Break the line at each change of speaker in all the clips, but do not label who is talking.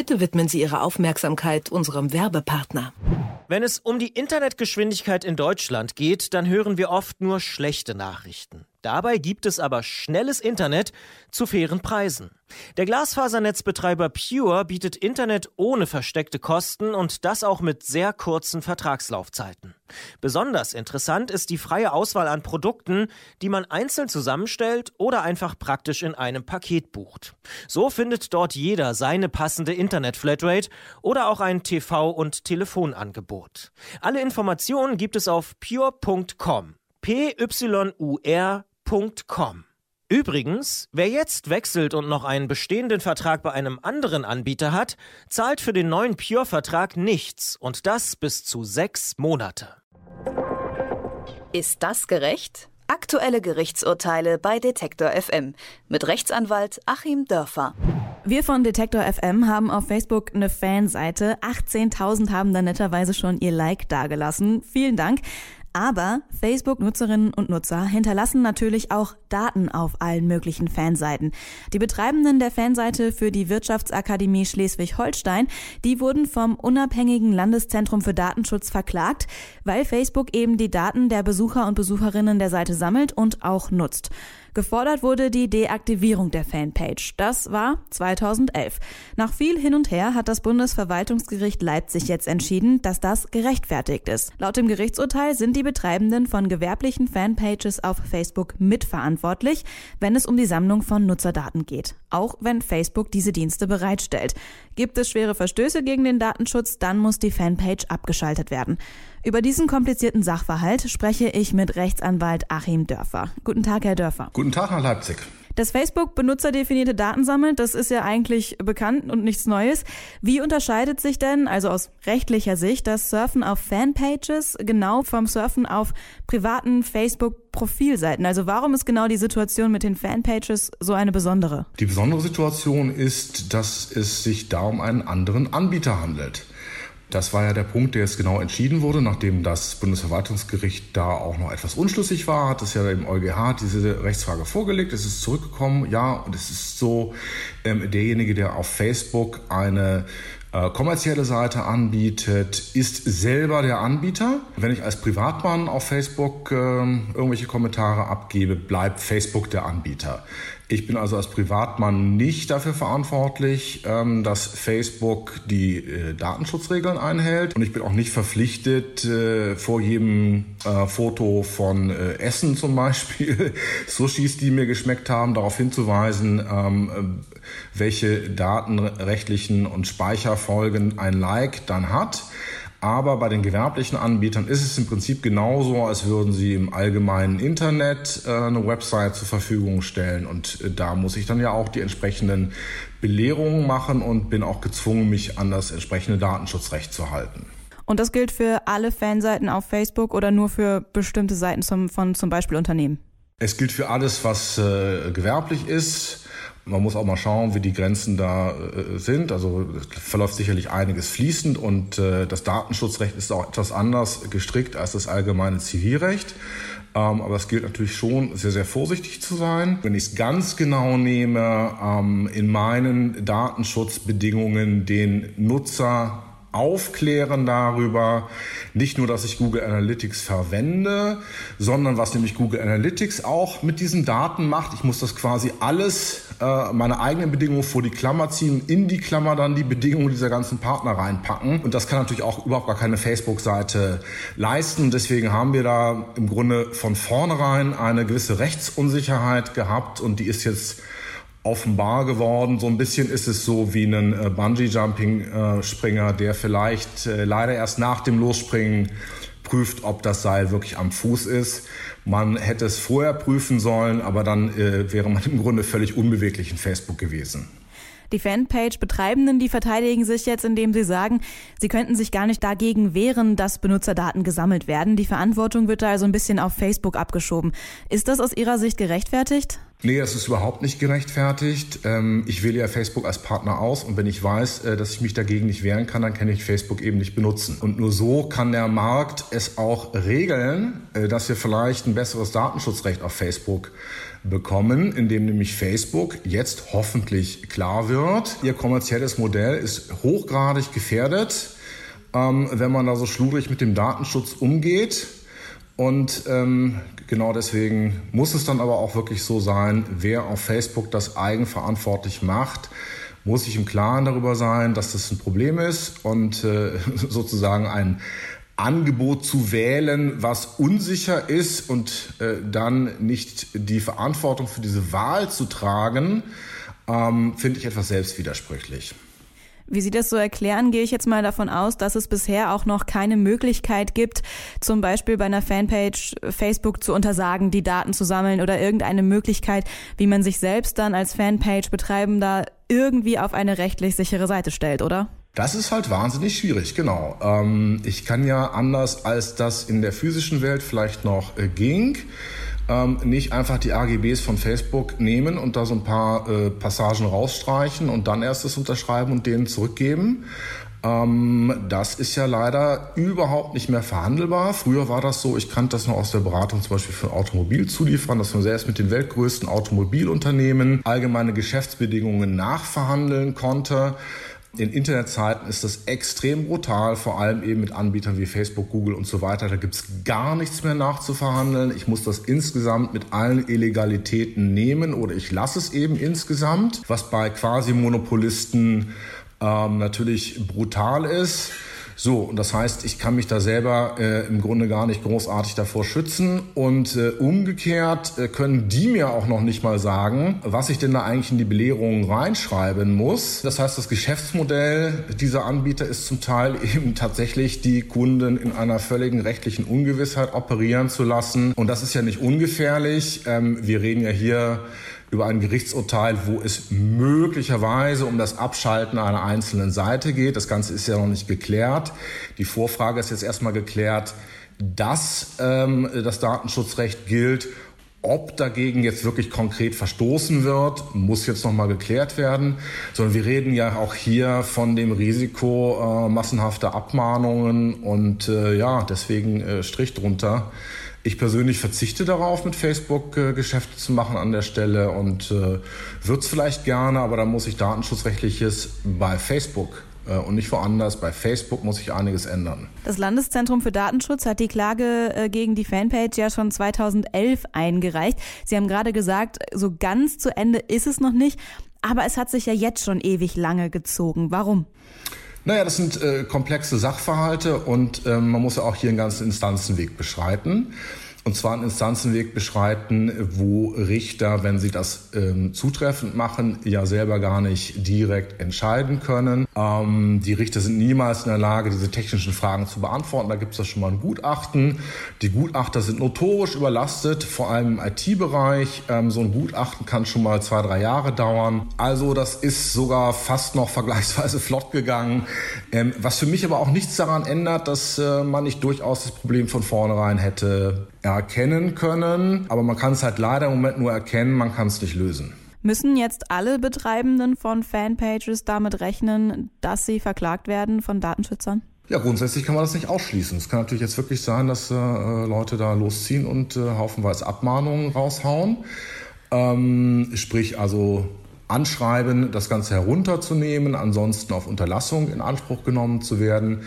Bitte widmen Sie Ihre Aufmerksamkeit unserem Werbepartner.
Wenn es um die Internetgeschwindigkeit in Deutschland geht, dann hören wir oft nur schlechte Nachrichten. Dabei gibt es aber schnelles Internet zu fairen Preisen. Der Glasfasernetzbetreiber Pure bietet Internet ohne versteckte Kosten und das auch mit sehr kurzen Vertragslaufzeiten. Besonders interessant ist die freie Auswahl an Produkten, die man einzeln zusammenstellt oder einfach praktisch in einem Paket bucht. So findet dort jeder seine passende Internet-Flatrate oder auch ein TV- und Telefonangebot. Alle Informationen gibt es auf pure.com. P-Y-U-R Pure.com. Übrigens, wer jetzt wechselt und noch einen bestehenden Vertrag bei einem anderen Anbieter hat, zahlt für den neuen Pure-Vertrag nichts und das bis zu sechs Monate.
Ist das gerecht? Aktuelle Gerichtsurteile bei Detektor FM mit Rechtsanwalt Achim Dörfer.
Wir von Detektor FM haben auf Facebook eine Fanseite. 18.000 haben da netterweise schon ihr Like dagelassen. Vielen Dank. Aber Facebook-Nutzerinnen und Nutzer hinterlassen natürlich auch Daten auf allen möglichen Fanseiten. Die Betreibenden der Fanseite für die Wirtschaftsakademie Schleswig-Holstein, die wurden vom unabhängigen Landeszentrum für Datenschutz verklagt, weil Facebook eben die Daten der Besucher und Besucherinnen der Seite sammelt und auch nutzt. Gefordert wurde die Deaktivierung der Fanpage. Das war 2011. Nach viel hin und her hat das Bundesverwaltungsgericht Leipzig jetzt entschieden, dass das gerechtfertigt ist. Laut dem Gerichtsurteil sind die Betreibenden von gewerblichen Fanpages auf Facebook mitverantwortlich, wenn es um die Sammlung von Nutzerdaten geht. Auch wenn Facebook diese Dienste bereitstellt. Gibt es schwere Verstöße gegen den Datenschutz, dann muss die Fanpage abgeschaltet werden. Über diesen komplizierten Sachverhalt spreche ich mit Rechtsanwalt Achim Dörfer. Guten Tag, Herr Dörfer.
Guten Tag nach Leipzig.
Dass Facebook benutzerdefinierte Daten sammelt, das ist ja eigentlich bekannt und nichts Neues. Wie unterscheidet sich denn, also aus rechtlicher Sicht, das Surfen auf Fanpages genau vom Surfen auf privaten Facebook-Profilseiten? Also warum ist genau die Situation mit den Fanpages so eine besondere?
Die besondere Situation ist, dass es sich da um einen anderen Anbieter handelt. Das war ja der Punkt, der jetzt genau entschieden wurde, nachdem das Bundesverwaltungsgericht da auch noch etwas unschlüssig war, hat es ja im EuGH diese Rechtsfrage vorgelegt. Es ist zurückgekommen, ja, und es ist so, ähm, derjenige, der auf Facebook eine äh, kommerzielle Seite anbietet, ist selber der Anbieter. Wenn ich als Privatmann auf Facebook äh, irgendwelche Kommentare abgebe, bleibt Facebook der Anbieter. Ich bin also als Privatmann nicht dafür verantwortlich, ähm, dass Facebook die äh, Datenschutzregeln einhält. Und ich bin auch nicht verpflichtet, äh, vor jedem äh, Foto von Essen zum Beispiel, Sushis, die mir geschmeckt haben, darauf hinzuweisen, ähm, welche datenrechtlichen und Speicherfolgen ein Like dann hat. Aber bei den gewerblichen Anbietern ist es im Prinzip genauso, als würden sie im allgemeinen Internet äh, eine Website zur Verfügung stellen. Und äh, da muss ich dann ja auch die entsprechenden Belehrungen machen und bin auch gezwungen, mich an das entsprechende Datenschutzrecht zu halten.
Und das gilt für alle Fanseiten auf Facebook oder nur für bestimmte Seiten zum, von zum Beispiel Unternehmen?
Es gilt für alles, was äh, gewerblich ist. Man muss auch mal schauen, wie die Grenzen da äh, sind. Also verläuft sicherlich einiges fließend und äh, das Datenschutzrecht ist auch etwas anders gestrickt als das allgemeine Zivilrecht. Ähm, aber es gilt natürlich schon, sehr, sehr vorsichtig zu sein. Wenn ich es ganz genau nehme, ähm, in meinen Datenschutzbedingungen den Nutzer aufklären darüber, nicht nur, dass ich Google Analytics verwende, sondern was nämlich Google Analytics auch mit diesen Daten macht. Ich muss das quasi alles, äh, meine eigenen Bedingungen vor die Klammer ziehen, in die Klammer dann die Bedingungen dieser ganzen Partner reinpacken. Und das kann natürlich auch überhaupt gar keine Facebook-Seite leisten. Deswegen haben wir da im Grunde von vornherein eine gewisse Rechtsunsicherheit gehabt und die ist jetzt offenbar geworden. So ein bisschen ist es so wie ein äh, Bungee-Jumping-Springer, der vielleicht äh, leider erst nach dem Losspringen prüft, ob das Seil wirklich am Fuß ist. Man hätte es vorher prüfen sollen, aber dann äh, wäre man im Grunde völlig unbeweglich in Facebook gewesen.
Die Fanpage-Betreibenden, die verteidigen sich jetzt, indem sie sagen, sie könnten sich gar nicht dagegen wehren, dass Benutzerdaten gesammelt werden. Die Verantwortung wird da also ein bisschen auf Facebook abgeschoben. Ist das aus Ihrer Sicht gerechtfertigt?
Nee, das ist überhaupt nicht gerechtfertigt. Ähm, ich wähle ja Facebook als Partner aus und wenn ich weiß, äh, dass ich mich dagegen nicht wehren kann, dann kann ich Facebook eben nicht benutzen. Und nur so kann der Markt es auch regeln, äh, dass wir vielleicht ein besseres Datenschutzrecht auf Facebook bekommen, indem nämlich Facebook jetzt hoffentlich klar wird, ihr kommerzielles Modell ist hochgradig gefährdet, ähm, wenn man da so schludrig mit dem Datenschutz umgeht. Und ähm, genau deswegen muss es dann aber auch wirklich so sein, wer auf Facebook das eigenverantwortlich macht, muss sich im Klaren darüber sein, dass das ein Problem ist und äh, sozusagen ein Angebot zu wählen, was unsicher ist und äh, dann nicht die Verantwortung für diese Wahl zu tragen, ähm, finde ich etwas selbstwidersprüchlich.
Wie Sie das so erklären, gehe ich jetzt mal davon aus, dass es bisher auch noch keine Möglichkeit gibt, zum Beispiel bei einer Fanpage Facebook zu untersagen, die Daten zu sammeln oder irgendeine Möglichkeit, wie man sich selbst dann als Fanpage-Betreibender irgendwie auf eine rechtlich sichere Seite stellt, oder?
Das ist halt wahnsinnig schwierig, genau. Ähm, ich kann ja anders als das in der physischen Welt vielleicht noch äh, ging, ähm, nicht einfach die AGBs von Facebook nehmen und da so ein paar äh, Passagen rausstreichen und dann erst das unterschreiben und denen zurückgeben. Ähm, das ist ja leider überhaupt nicht mehr verhandelbar. Früher war das so, ich kannte das noch aus der Beratung zum Beispiel für Automobilzulieferern, dass man selbst mit den weltgrößten Automobilunternehmen allgemeine Geschäftsbedingungen nachverhandeln konnte. In Internetzeiten ist das extrem brutal, vor allem eben mit Anbietern wie Facebook, Google und so weiter. Da gibt's gar nichts mehr nachzuverhandeln. Ich muss das insgesamt mit allen Illegalitäten nehmen oder ich lasse es eben insgesamt, was bei quasi Monopolisten ähm, natürlich brutal ist. So, und das heißt, ich kann mich da selber äh, im Grunde gar nicht großartig davor schützen. Und äh, umgekehrt äh, können die mir auch noch nicht mal sagen, was ich denn da eigentlich in die Belehrungen reinschreiben muss. Das heißt, das Geschäftsmodell dieser Anbieter ist zum Teil eben tatsächlich die Kunden in einer völligen rechtlichen Ungewissheit operieren zu lassen. Und das ist ja nicht ungefährlich. Ähm, wir reden ja hier über ein Gerichtsurteil, wo es möglicherweise um das Abschalten einer einzelnen Seite geht. Das Ganze ist ja noch nicht geklärt. Die Vorfrage ist jetzt erstmal geklärt, dass ähm, das Datenschutzrecht gilt. Ob dagegen jetzt wirklich konkret verstoßen wird, muss jetzt noch mal geklärt werden. Sondern wir reden ja auch hier von dem Risiko äh, massenhafter Abmahnungen und äh, ja, deswegen äh, Strich drunter. Ich persönlich verzichte darauf, mit Facebook äh, Geschäfte zu machen an der Stelle und äh, würde es vielleicht gerne, aber da muss ich datenschutzrechtliches bei Facebook und nicht woanders. Bei Facebook muss ich einiges ändern.
Das Landeszentrum für Datenschutz hat die Klage äh, gegen die Fanpage ja schon 2011 eingereicht. Sie haben gerade gesagt, so ganz zu Ende ist es noch nicht, aber es hat sich ja jetzt schon ewig lange gezogen. Warum?
Naja, das sind äh, komplexe Sachverhalte und ähm, man muss ja auch hier einen ganzen Instanzenweg beschreiten. Und zwar einen Instanzenweg beschreiten, wo Richter, wenn sie das ähm, zutreffend machen, ja selber gar nicht direkt entscheiden können. Ähm, die Richter sind niemals in der Lage, diese technischen Fragen zu beantworten. Da gibt es ja schon mal ein Gutachten. Die Gutachter sind notorisch überlastet, vor allem im IT-Bereich. Ähm, so ein Gutachten kann schon mal zwei, drei Jahre dauern. Also das ist sogar fast noch vergleichsweise flott gegangen. Ähm, was für mich aber auch nichts daran ändert, dass äh, man nicht durchaus das Problem von vornherein hätte erkennen können. Aber man kann es halt leider im Moment nur erkennen, man kann es nicht lösen.
Müssen jetzt alle Betreibenden von Fanpages damit rechnen, dass sie verklagt werden von Datenschützern?
Ja, grundsätzlich kann man das nicht ausschließen. Es kann natürlich jetzt wirklich sein, dass äh, Leute da losziehen und äh, haufenweise Abmahnungen raushauen. Ähm, sprich also anschreiben, das Ganze herunterzunehmen, ansonsten auf Unterlassung in Anspruch genommen zu werden.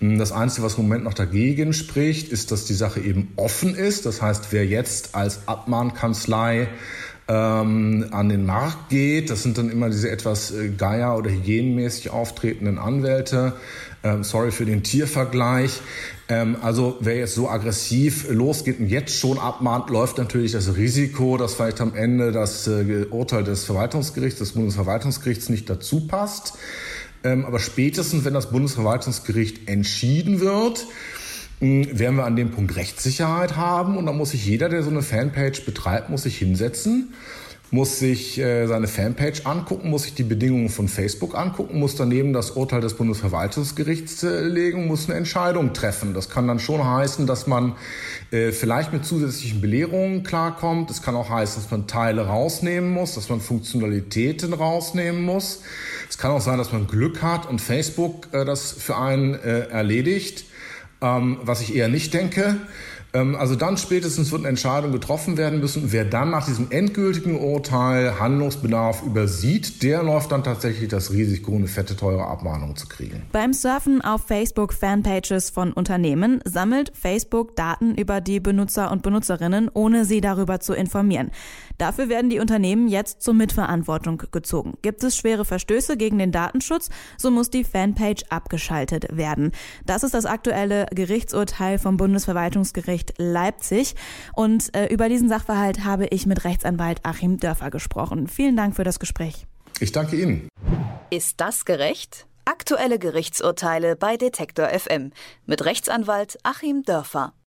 Das Einzige, was im Moment noch dagegen spricht, ist, dass die Sache eben offen ist. Das heißt, wer jetzt als Abmahnkanzlei ähm, an den Markt geht. Das sind dann immer diese etwas äh, geier- oder hygienenmäßig auftretenden Anwälte. Ähm, sorry für den Tiervergleich. Ähm, also wer jetzt so aggressiv losgeht und jetzt schon abmahnt, läuft natürlich das Risiko, dass vielleicht am Ende das äh, Urteil des Verwaltungsgerichts, des Bundesverwaltungsgerichts nicht dazu passt. Ähm, aber spätestens, wenn das Bundesverwaltungsgericht entschieden wird, werden wir an dem Punkt Rechtssicherheit haben und dann muss sich jeder, der so eine Fanpage betreibt, muss sich hinsetzen muss sich äh, seine Fanpage angucken, muss sich die Bedingungen von Facebook angucken, muss daneben das Urteil des Bundesverwaltungsgerichts äh, legen, muss eine Entscheidung treffen. Das kann dann schon heißen, dass man äh, vielleicht mit zusätzlichen Belehrungen klarkommt. Es kann auch heißen, dass man Teile rausnehmen muss, dass man Funktionalitäten rausnehmen muss. Es kann auch sein, dass man Glück hat und Facebook äh, das für einen äh, erledigt, ähm, was ich eher nicht denke. Ähm, also dann spätestens wird eine Entscheidung getroffen werden müssen. Wer dann nach diesem endgültigen Urteil Handlungsbedarf übersieht, der läuft dann tatsächlich das Risiko, eine fette, teure Abmahnung zu kriegen.
Beim Surfen auf Facebook-Fanpages von Unternehmen sammelt Facebook Daten über die Benutzer und Benutzerinnen, ohne sie darüber zu informieren. Dafür werden die Unternehmen jetzt zur Mitverantwortung gezogen. Gibt es schwere Verstöße gegen den Datenschutz, so muss die Fanpage abgeschaltet werden. Das ist das aktuelle Gerichtsurteil vom Bundesverwaltungsgericht Leipzig. Und äh, über diesen Sachverhalt habe ich mit Rechtsanwalt Achim Dörfer gesprochen. Vielen Dank für das Gespräch.
Ich danke Ihnen.
Ist das gerecht? Aktuelle Gerichtsurteile bei Detektor FM mit Rechtsanwalt Achim Dörfer.